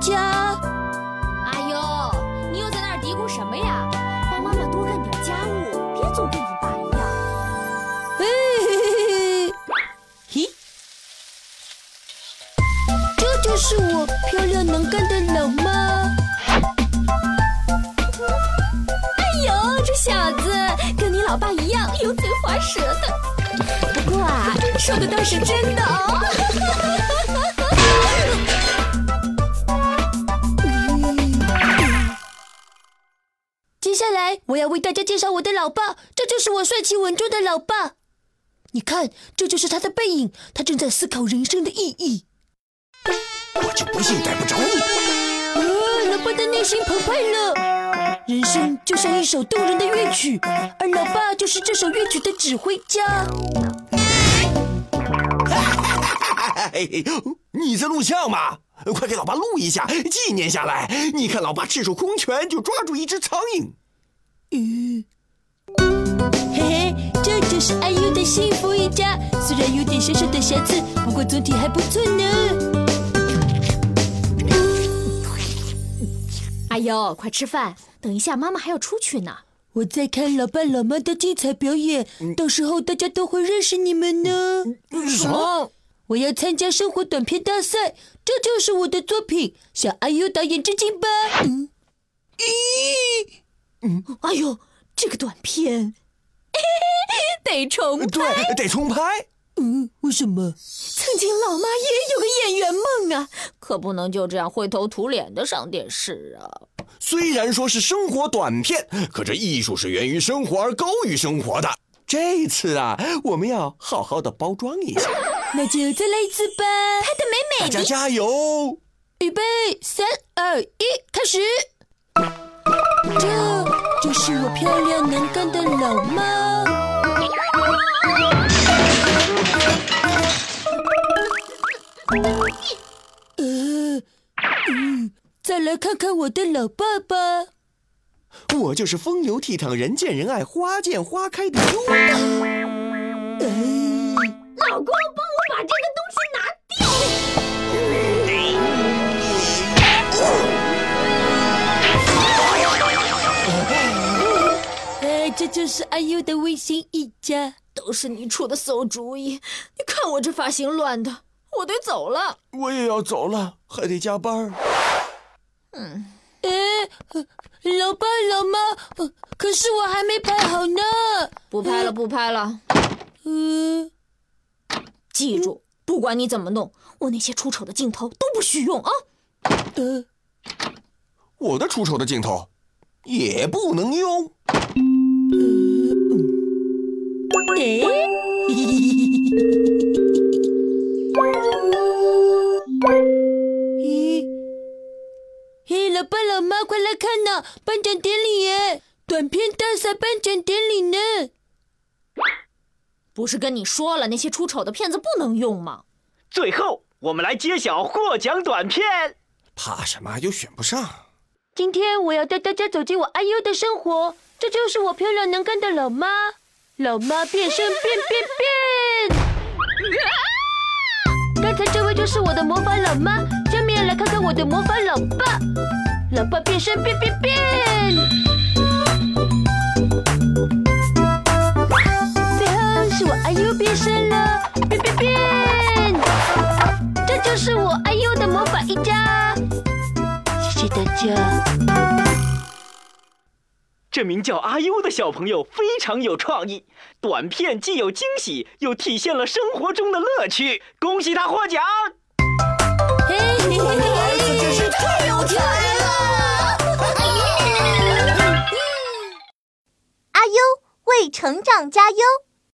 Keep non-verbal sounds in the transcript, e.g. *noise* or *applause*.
家。阿呦，你又在那儿嘀咕什么呀？帮妈妈多干点家务，别总跟你爸一样。嘿嘿嘿嘿，嘿，这就是我漂亮能干的老妈。哎呦，这小子跟你老爸一样，油嘴滑舌的。不过啊，说的倒是真的哦。下来我要为大家介绍我的老爸，这就是我帅气稳重的老爸。你看，这就是他的背影，他正在思考人生的意义。我就不信逮不着你！啊，老爸的内心澎湃了。人生就像一首动人的乐曲，而老爸就是这首乐曲的指挥家。*laughs* 你在录像吗？快给老爸录一下，纪念下来。你看，老爸赤手空拳就抓住一只苍蝇。嗯，嘿嘿，这就是阿优的幸福一家。虽然有点小小的瑕疵，不过总体还不错呢。阿优，快吃饭，等一下妈妈还要出去呢。我在看老爸老妈的精彩表演，到时候大家都会认识你们呢。什么？我要参加生活短片大赛，这就是我的作品，向阿优导演致敬吧。嗯，咦，嗯，哎呦，这个短片 *laughs* 得重拍，对，得重拍。嗯，为什么？曾经老妈也有个演员梦啊，可不能就这样灰头土脸的上电视啊。虽然说是生活短片，可这艺术是源于生活而高于生活的。这次啊，我们要好好的包装一下。那就再来一次吧，拍的美美的，大家加油！预备，三二一，开始。这就是我漂亮能干的老妈。呃，嗯，再来看看我的老爸爸。我就是风流倜傥、人见人爱、花见花开的优爸。就是阿优的微信一家，都是你出的馊主意！你看我这发型乱的，我得走了。我也要走了，还得加班。嗯，哎，老爸老妈，可是我还没拍好呢。不拍了，不拍了。嗯。记住，不管你怎么弄，我那些出丑的镜头都不许用啊！呃，我的出丑的镜头也不能用。哎，嘿，嘿，老爸老妈，快来看呐！颁奖典礼耶，短片大赛颁奖典礼呢。不是跟你说了那些出丑的片子不能用吗？最后，我们来揭晓获奖短片。怕什么？又选不上。今天我要带大家走进我阿优的生活，这就是我漂亮能干的老妈。老妈变身变变变！刚才这位就是我的魔法老妈，下面来看看我的魔法老爸。老爸变身变变变！最后是我阿优变身了，变变变！这就是我阿优的魔法一家，谢谢大家。这名叫阿优的小朋友非常有创意，短片既有惊喜，又体现了生活中的乐趣。恭喜他获奖！嘿嘿嘿，儿子真是太有才了！阿优为成长加油。